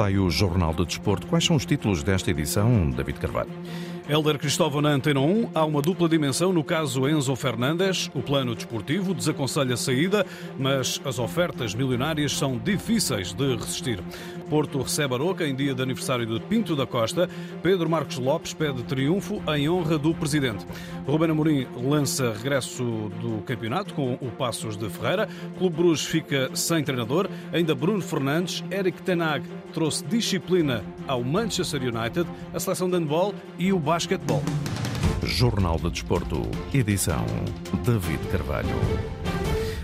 Está aí o Jornal do Desporto. Quais são os títulos desta edição, David Carvalho? Helder Cristóvão na Antena 1. Há uma dupla dimensão no caso Enzo Fernandes. O plano desportivo desaconselha a saída, mas as ofertas milionárias são difíceis de resistir. Porto recebe Aroca em dia de aniversário de Pinto da Costa. Pedro Marcos Lopes pede triunfo em honra do presidente. Ruben Amorim lança regresso do campeonato com o Passos de Ferreira. Clube Bruges fica sem treinador. Ainda Bruno Fernandes, Eric Tenag trouxe disciplina ao Manchester United, a seleção de handball e o basquetebol. Jornal de Desporto, edição David Carvalho.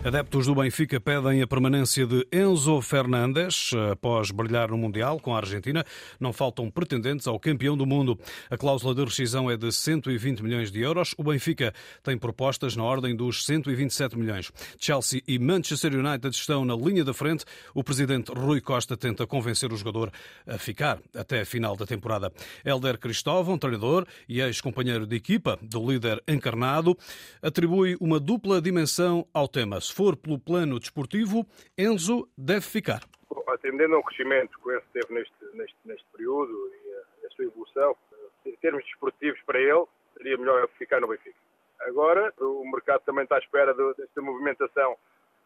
Adeptos do Benfica pedem a permanência de Enzo Fernandes após brilhar no Mundial com a Argentina. Não faltam pretendentes ao campeão do mundo. A cláusula de rescisão é de 120 milhões de euros. O Benfica tem propostas na ordem dos 127 milhões. Chelsea e Manchester United estão na linha da frente. O presidente Rui Costa tenta convencer o jogador a ficar até a final da temporada. Helder Cristóvão, treinador e ex-companheiro de equipa do líder encarnado, atribui uma dupla dimensão ao tema for pelo plano desportivo, Enzo deve ficar. Atendendo ao crescimento que o Enzo teve neste, neste, neste período e a, a, sua evolução, em termos desportivos para ele, seria melhor ficar no Benfica. Agora, o mercado também está à espera de, desta movimentação.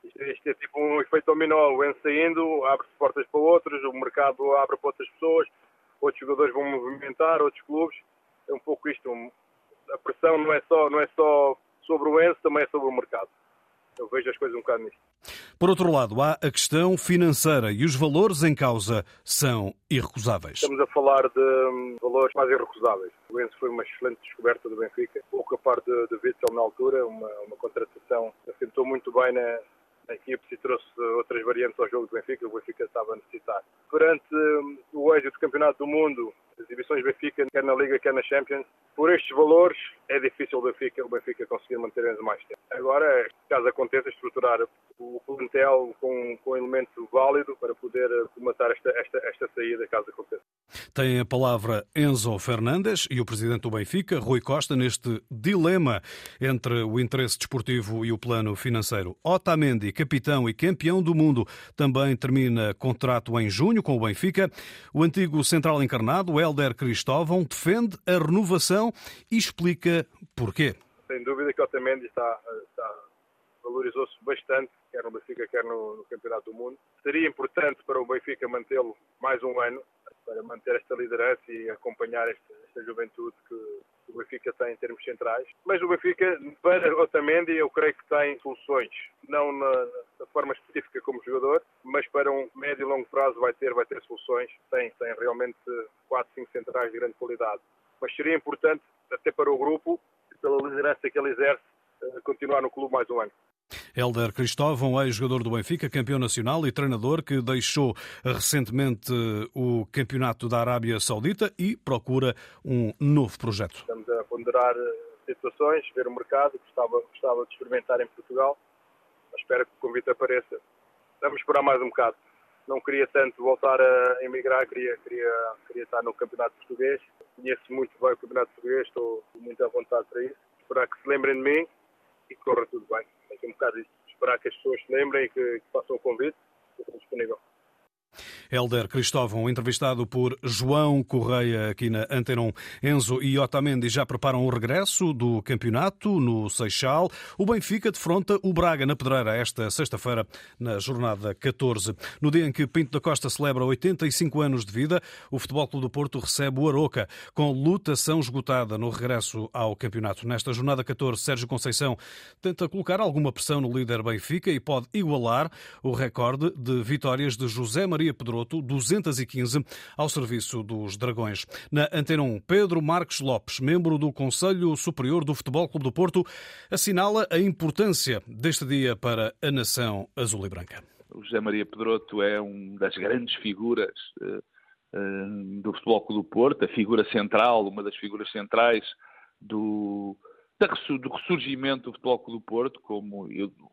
Isto, isto, é tipo um efeito dominó. O Enzo saindo, abre-se portas para outros, o mercado abre para outras pessoas, outros jogadores vão movimentar, outros clubes. É um pouco isto. A pressão não é só, não é só sobre o Enzo, também é sobre o mercado eu vejo as coisas um bocado nisto. Por outro lado, há a questão financeira e os valores em causa são irrecusáveis. Estamos a falar de hum, valores mais irrecusáveis. O Enzo foi uma excelente descoberta do Benfica, pouco a par de, de Witzel na altura, uma, uma contratação que assentou muito bem na, na equipe e trouxe outras variantes ao jogo do Benfica, o Benfica estava a necessitar. Perante hum, o êxito do Campeonato do Mundo, as divisões Benfica, quer na Liga, quer na Champions, por estes valores é difícil o Benfica, o Benfica conseguir manter eles mais tempo. Agora, caso aconteça, estruturar o plantel com, com um elemento válido para poder comatar esta, esta, esta saída, caso aconteça. Tem a palavra Enzo Fernandes e o presidente do Benfica, Rui Costa, neste dilema entre o interesse desportivo e o plano financeiro. Otamendi, capitão e campeão do mundo, também termina contrato em junho com o Benfica. O antigo central encarnado, Helder Cristóvão, defende a renovação e explica porquê. Sem dúvida que Otamendi está, está valorizou-se bastante, quer no Benfica, quer no, no Campeonato do Mundo. Seria importante para o Benfica mantê-lo mais um ano, para manter esta liderança e acompanhar esta, esta juventude que o Benfica tem em termos centrais. Mas o Benfica, para Otamendi, eu creio que tem soluções, não na, na, forma específica como jogador, mas para um médio e longo prazo vai ter, vai ter soluções. Tem, tem realmente 4, 5 centrais de grande qualidade. Mas seria importante, até para o grupo, pela liderança que ele exerce, eh, continuar no clube mais um ano. Helder Cristóvão, ex-jogador do Benfica, campeão nacional e treinador que deixou recentemente o campeonato da Arábia Saudita e procura um novo projeto. Estamos a ponderar eh, situações, ver o mercado, gostava, gostava de experimentar em Portugal, espero que o convite apareça. Vamos esperar mais um bocado. Não queria tanto voltar a emigrar, queria, queria, queria estar no campeonato português. Conheço muito bem o campeonato português, estou muito à vontade para isso. Esperar que se lembrem de mim e que corra tudo bem. É um bocado isso. Esperar que as pessoas se lembrem e que, que façam o convite. Estou disponível. Helder Cristóvão, entrevistado por João Correia aqui na Antenon. Enzo e Otamendi já preparam o regresso do campeonato no Seixal. O Benfica defronta o Braga na Pedreira esta sexta-feira, na jornada 14. No dia em que Pinto da Costa celebra 85 anos de vida, o Futebol Clube do Porto recebe o Aroca, com lutação esgotada no regresso ao campeonato. Nesta jornada 14, Sérgio Conceição tenta colocar alguma pressão no líder Benfica e pode igualar o recorde de vitórias de José Maria Pedroso 215, ao serviço dos Dragões. Na Antena 1, Pedro Marques Lopes, membro do Conselho Superior do Futebol Clube do Porto, assinala a importância deste dia para a nação azul e branca. O José Maria Pedroto é uma das grandes figuras uh, uh, do Futebol Clube do Porto, a figura central, uma das figuras centrais do, do ressurgimento do Futebol Clube do Porto, como,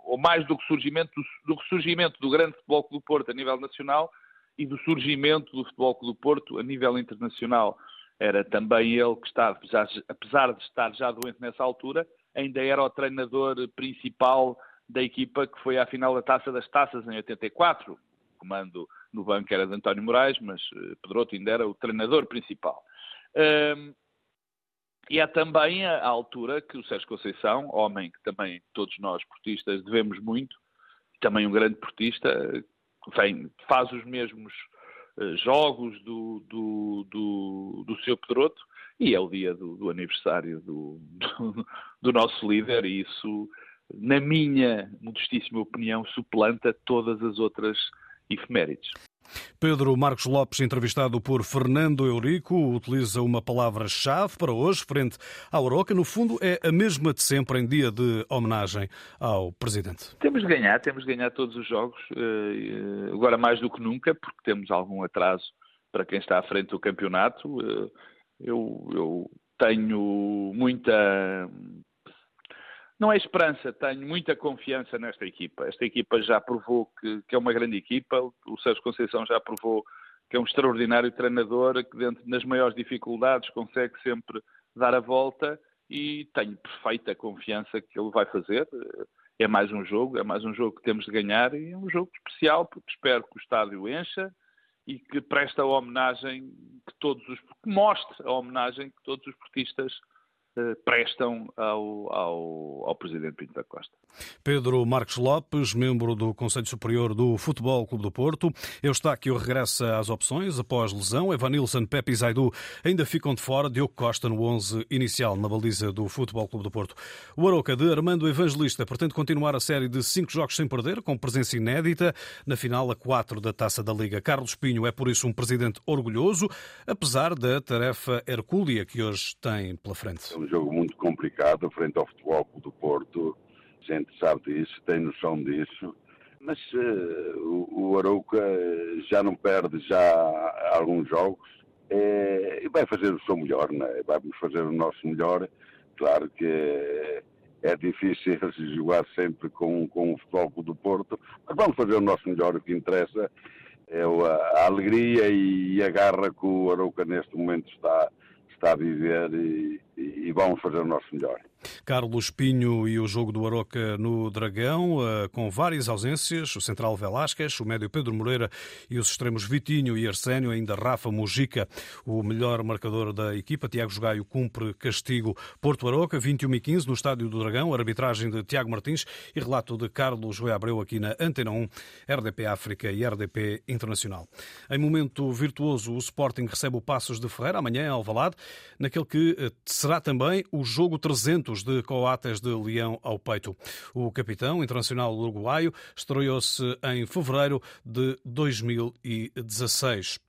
ou mais do ressurgimento do, ressurgimento do grande Futebol Clube do Porto a nível nacional, e do surgimento do Futebol Clube do Porto a nível internacional. Era também ele que estava, apesar de estar já doente nessa altura, ainda era o treinador principal da equipa que foi à final da Taça das Taças em 84. comando no banco era de António Moraes, mas Pedroto ainda era o treinador principal. Um, e é também a, altura que o Sérgio Conceição, homem que também todos nós portistas devemos muito, também um grande portista, vem, faz os mesmos uh, jogos do, do, do, do seu Pedroto e é o dia do, do aniversário do, do, do, nosso líder e isso, na minha modestíssima opinião, suplanta todas as outras efemérides. Pedro Marcos Lopes, entrevistado por Fernando Eurico, utiliza uma palavra-chave para hoje, frente à Oroca. No fundo, é a mesma de sempre em dia de homenagem ao Presidente. Temos de ganhar, temos de ganhar todos os jogos, eh, agora mais do que nunca, porque temos algum atraso para quem está à frente do campeonato. Eh, eu, eu tenho muita não é esperança, tenho muita confiança nesta equipa. Esta equipa já provou que, que, é uma grande equipa, o Sérgio Conceição já provou que é um extraordinário treinador, que dentro das maiores dificuldades consegue sempre dar a volta e tenho perfeita confiança que ele vai fazer. É mais um jogo, é mais um jogo que temos de ganhar e é um jogo especial porque espero que o estádio encha e que preste a homenagem que todos os que mostre a homenagem que todos os portistas prestam ao, ao, ao, Presidente Pinto da Costa. Pedro Marcos Lopes, membro do Conselho Superior do Futebol Clube do Porto. Eustáquio regressa às opções após lesão. Evanilson, Pepe e Zaidu ainda ficam de fora. Diogo Costa no 11 inicial na baliza do Futebol Clube do Porto. O Aroca de Armando Evangelista pretende continuar a série de cinco jogos sem perder, com presença inédita na final a 4 da Taça da Liga. Carlos Pinho é por isso um presidente orgulhoso, apesar da tarefa hercúlea que hoje tem pela frente um jogo muito complicado frente ao Futebol do Porto. A gente sabe disso, tem noção disso. Mas uh, o, o Arouca já não perde já alguns jogos é, e vai fazer o seu melhor, né? vamos fazer o nosso melhor. Claro que é difícil jogar sempre com, com o Futebol do Porto, mas vamos fazer o nosso melhor. O que interessa é a alegria e a garra que o Arouca neste momento está, está a viver e, e vamos fazer o nosso melhor. Carlos Pinho e o jogo do Aroca no Dragão, eh, com várias ausências, o central Velasquez, o médio Pedro Moreira e os extremos Vitinho e Arsénio, ainda Rafa Mujica, o melhor marcador da equipa, Tiago Jogaio cumpre castigo. Porto Aroca, 21 e 15 no Estádio do Dragão, arbitragem de Tiago Martins e relato de Carlos Rui Abreu aqui na Antena 1, RDP África e RDP Internacional. Em momento virtuoso, o Sporting recebe o Passos de Ferreira amanhã em Alvalade, naquele que eh, será também o jogo 300 de Coates de Leão ao peito. O capitão internacional uruguaio estreou-se em fevereiro de 2016.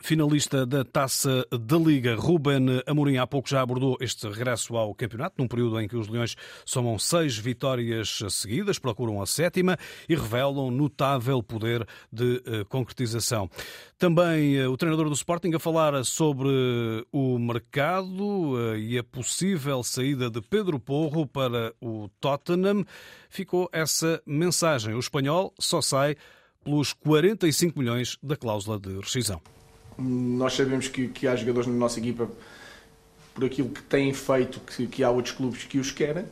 Finalista da Taça da Liga, Ruben Amorim há pouco já abordou este regresso ao campeonato, num período em que os Leões somam seis vitórias seguidas, procuram a sétima e revelam notável poder de eh, concretização. Também eh, o treinador do Sporting a falar sobre o mercado eh, e a possível saída de Pedro Porro para o Tottenham. Ficou essa mensagem. O espanhol só sai pelos 45 milhões da cláusula de rescisão. Nós sabemos que, que há jogadores na nossa equipa, por aquilo que têm feito, que, que há outros clubes que os querem.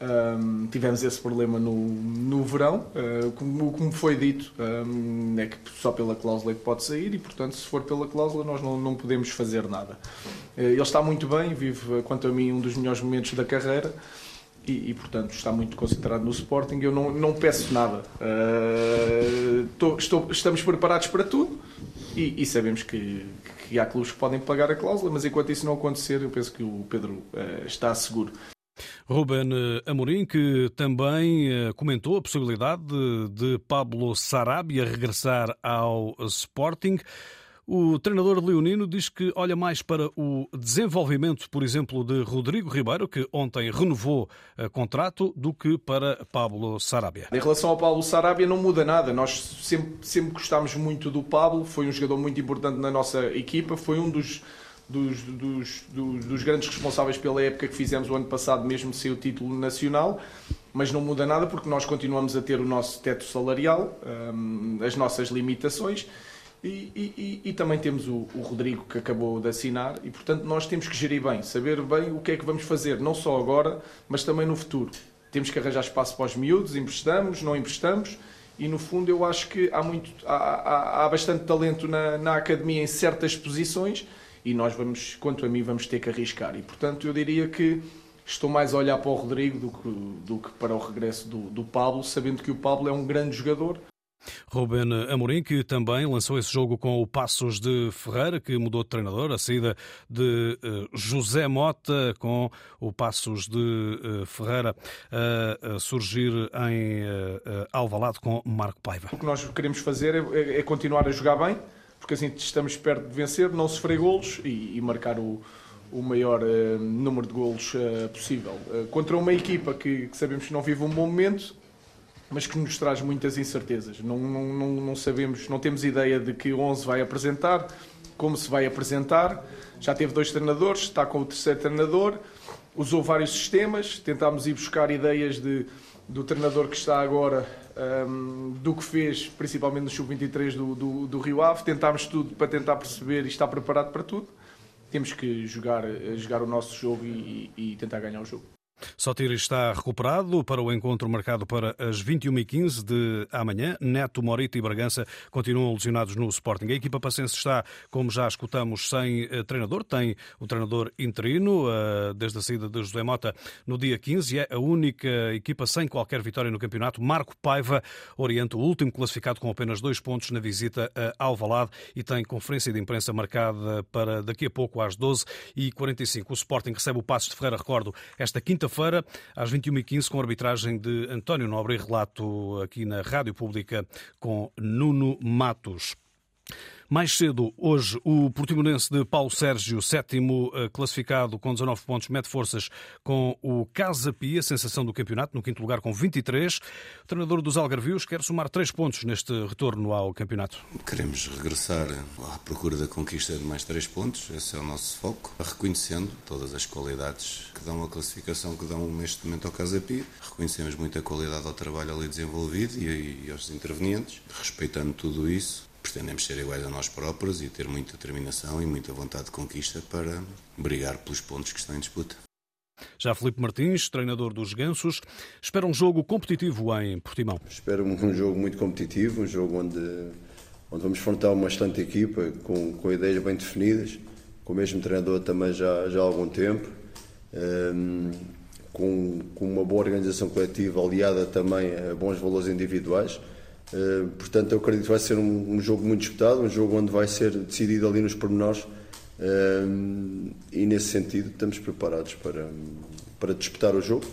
Um, tivemos esse problema no, no verão, uh, como, como, foi dito, um, é que só pela cláusula é que pode sair e, portanto, se for pela cláusula, nós não, não podemos fazer nada. Uh, ele está muito bem, vive, quanto a mim, um dos melhores momentos da carreira e, e, portanto está muito concentrado no Sporting. Eu não, não peço nada. Uh, tô, estou, estamos preparados para tudo e, e sabemos que, que, há clubes que podem pagar a cláusula, mas enquanto isso não acontecer, eu penso que o Pedro uh, está seguro. Ruben Amorim, que também eh, comentou a possibilidade de, de Pablo Sarabia regressar ao Sporting. O treinador leonino diz que olha mais para o desenvolvimento, por exemplo, de Rodrigo Ribeiro, que ontem renovou uh, contrato, do que para Pablo Sarabia. Em relação ao Pablo Sarabia, não muda nada. Nós sempre, sempre gostámos muito do Pablo, foi um jogador muito importante na nossa equipa, foi um dos, dos, dos, dos, dos grandes responsáveis pela época que fizemos o ano passado, mesmo sem o título nacional mas não muda nada porque nós continuamos a ter o nosso teto salarial, um, as nossas limitações e, e, e, também temos o, o, Rodrigo que acabou de assinar e portanto nós temos que gerir bem, saber bem o que é que vamos fazer, não só agora, mas também no futuro. Temos que arranjar espaço para os miúdos, emprestamos, não emprestamos e no fundo eu acho que há, muito, há, há, há bastante talento na, na academia em certas posições e nós vamos, quanto a mim, vamos ter que arriscar. E portanto eu diria que estou mais a olhar para o Rodrigo do que, do que para o regresso do, do Pablo, sabendo que o Pablo é um grande jogador Ruben Amorim, que também lançou esse jogo com o Passos de Ferreira, que mudou de treinador, a saída de uh, José Mota com o Passos de uh, Ferreira a surgir em Alvalade com Marco Paiva. O que nós queremos fazer é, é, continuar a jogar bem, porque assim estamos perto de vencer, não sofrer golos e, e marcar o, maior número de golos possível. contra uma equipa que sabemos que não vive um bom momento, mas que nos traz muitas incertezas. Não, não, não, sabemos, não temos ideia de que 11 vai apresentar, como se vai apresentar. Já teve dois treinadores, está com o terceiro treinador, usou vários sistemas, tentámos ir buscar ideias de, do treinador que está agora, um, do que fez, principalmente no Sub-23 do, do, do, Rio Ave. Tentámos tudo para tentar perceber e estar preparado para tudo. Temos que jogar, jogar o nosso jogo e, e tentar ganhar o jogo. Sotir está recuperado para o encontro marcado para as 21h15 de amanhã. Neto, Morita e Bragança continuam lesionados no Sporting. A equipa pacense está, como já escutamos, sem eh, treinador. Tem o treinador interino eh, desde a saída de José Mota no dia 15. É a única equipa sem qualquer vitória no campeonato. Marco Paiva orienta o último classificado com apenas dois pontos na visita a Alvalade e tem conferência de imprensa marcada para daqui a pouco às 12h45. O Sporting recebe o Passos de Ferreira, recordo, esta quinta quinta-feira, às 21h15, com arbitragem de António Nobre e relato aqui na Rádio Pública com Nuno Matos. Mais cedo, hoje, o Portimonense de Paulo Sérgio, sétimo eh, classificado com 19 pontos, mete forças com o Casa Pia, sensação do campeonato, no quinto lugar com 23. O treinador dos Algarvios quer somar três pontos neste retorno ao campeonato. Queremos regressar à procura da conquista de mais três pontos, esse é o nosso foco, reconhecendo todas as qualidades que dão a classificação que dão neste momento ao Casa Pia. Reconhecemos muita qualidade ao trabalho ali desenvolvido e, e aos intervenientes, respeitando tudo isso pretendemos ser iguais a nós próprios e ter muita determinação e muita vontade de conquista para brigar pelos pontos que estão em disputa. Já Felipe Martins, treinador dos Gansos, espera um jogo competitivo em Portimão. Espero um jogo muito competitivo, um jogo onde, onde vamos enfrentar uma excelente equipa com, com ideias bem definidas, com o mesmo treinador também já, já há algum tempo, um, com, com uma boa organização coletiva aliada também a bons valores individuais. Eh, portanto, eu acredito que vai ser um, um, jogo muito disputado, um jogo onde vai ser decidido ali nos pormenores uh, e, nesse sentido, estamos preparados para, para disputar o jogo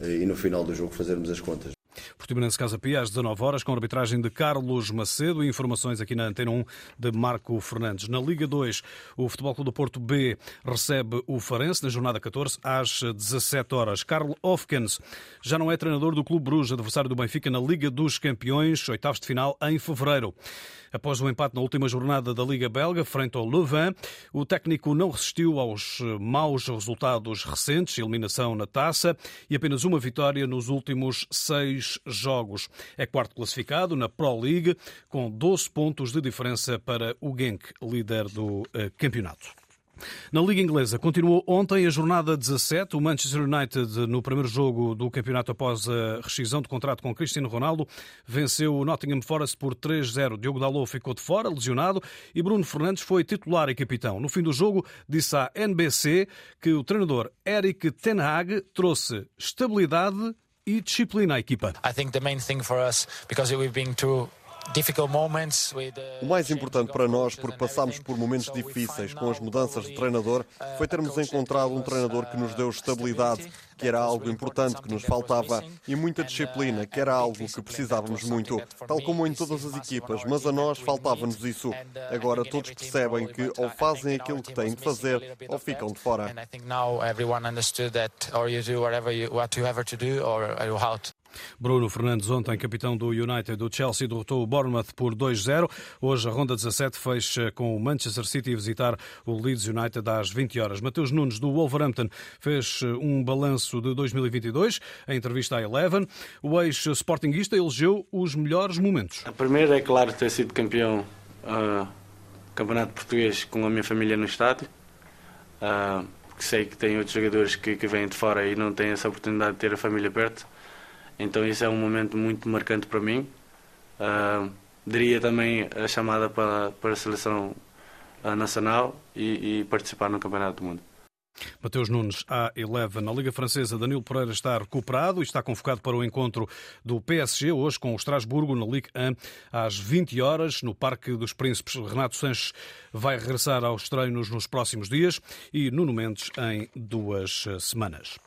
uh, e, no final do jogo, fazermos as contas. Portimonense Casa Pia, às 19 horas, com arbitragem de Carlos Macedo e informações aqui na Antena 1 de Marco Fernandes. Na Liga 2, o Futebol Clube do Porto B recebe o Farense na jornada 14 às 17 horas. Carl Hofkens já não é treinador do Clube Bruges, adversário do Benfica na Liga dos Campeões, oitavos de final em fevereiro. Após o empate na última jornada da Liga Belga, frente ao Leuven, o técnico não resistiu aos maus resultados recentes, eliminação na taça e apenas uma vitória nos últimos seis jogos. É quarto classificado na Pro League, com 12 pontos de diferença para o Genk, líder do eh, campeonato. Na Liga Inglesa, continuou ontem a jornada 17. O Manchester United, no primeiro jogo do campeonato após a rescisão de contrato com Cristiano Ronaldo, venceu o Nottingham Forest por 3-0. Diogo Dalot ficou de fora, lesionado, e Bruno Fernandes foi titular e capitão. No fim do jogo, disse à NBC que o treinador Eric Ten Hag trouxe estabilidade e disciplina à equipa. I think the main thing for us, because we've been through o mais importante para nós, porque passámos por momentos difíceis com as mudanças de treinador, foi termos encontrado um treinador que nos deu estabilidade, que era algo importante que nos faltava, e muita disciplina, que era algo que precisávamos muito, tal como em todas as equipas, mas a nós faltava-nos isso. Agora todos percebem que ou fazem aquilo que têm de fazer ou ficam de fora. Bruno Fernandes, ontem capitão do United do Chelsea, derrotou o Bournemouth por 2-0. Hoje a ronda 17 fecha com o Manchester City visitar o Leeds United às 20 horas. Mateus Nunes, do Wolverhampton, fez eh, um balanço de 2022 em entrevista à Eleven. O ex-sportinguista elegeu os melhores momentos. A primeira é, claro, ter sido campeão uh, campeonato português com a minha família no estádio. Uh, sei que tem outros jogadores que, que vêm de fora e não têm essa oportunidade de ter a família perto. Então isso é um momento muito marcante para mim. uh, daria também a chamada para, para a seleção nacional e, e participar no Campeonato do Mundo. Mateus Nunes, A11. Na Liga Francesa, Danilo Pereira está recuperado e está convocado para o encontro do PSG, hoje com o Estrasburgo, na Ligue 1, às 20 horas, no Parque dos Príncipes. Renato Sanches vai regressar aos treinos nos próximos dias e Nuno Mendes em duas semanas.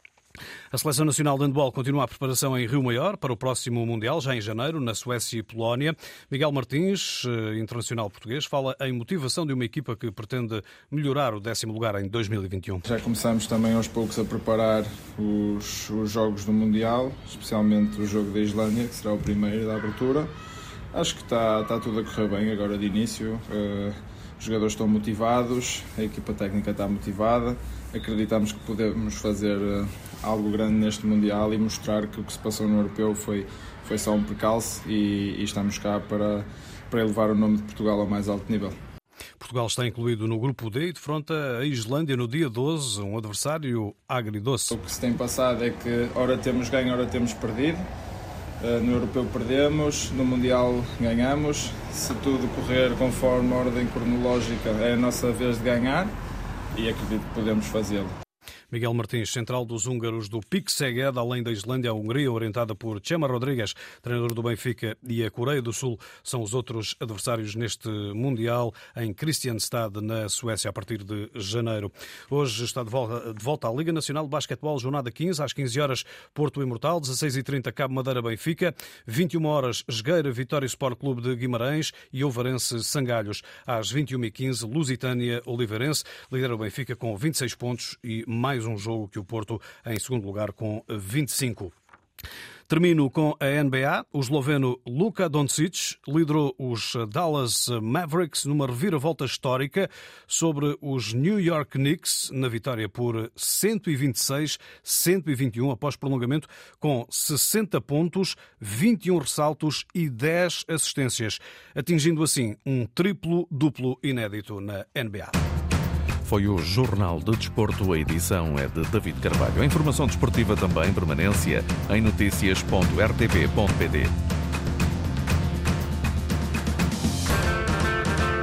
A Seleção Nacional de Handball continua a preparação em Rio Maior para o próximo Mundial, já em janeiro, na Suécia e Polónia. Miguel Martins, eh, internacional português, fala em motivação de uma equipa que pretende melhorar o décimo lugar em 2021. Já começamos também aos poucos a preparar os, os jogos do Mundial, especialmente o jogo da Islândia, que será o primeiro da abertura. Acho que está, está tudo a correr bem agora de início. Uh, os jogadores estão motivados, a equipa técnica está motivada. Acreditamos que podemos fazer uh, algo grande neste Mundial e mostrar que o que se passou no Europeu foi, foi só um percalço e, e estamos cá para, para elevar o nome de Portugal ao mais alto nível. Portugal está incluído no grupo D e defronta a Islândia no dia 12, um adversário agridoce. O que se tem passado é que ora temos ganho, ora temos perdido. Eh, no Europeu perdemos, no Mundial ganhamos. Se tudo correr conforme a ordem cronológica, é a nossa vez de ganhar e acredito que podemos fazê-lo. Miguel Martins, central dos húngaros do PIC Szeged, além da Islândia, a Hungria, orientada por Chema Rodrigues, treinador do Benfica, e a Coreia do Sul são os outros adversários neste Mundial em Kristianstad, na Suécia, a partir de janeiro. Hoje está de volta, de volta à Liga Nacional de Basquetebol, jornada 15, às 15 horas, Porto Imortal, 16h30, Cabo Madeira Benfica, 21 horas, Esgueira Vitória Sport Clube de Guimarães e Ovarense Sangalhos. Às 21h15, Lusitânia Oliveirense, lidera o Benfica com 26 pontos e mais mais um jogo que o Porto em segundo lugar com 25. Termino com a NBA. O esloveno Luka Doncic liderou os Dallas Mavericks numa reviravolta histórica sobre os New York Knicks na vitória por 126-121 após prolongamento com 60 pontos, 21 ressaltos e 10 assistências, atingindo assim um triplo-duplo inédito na NBA foi o Jornal de Desporto. A edição é de David Carvalho. A informação desportiva também permanência em notícias.rtp.pt.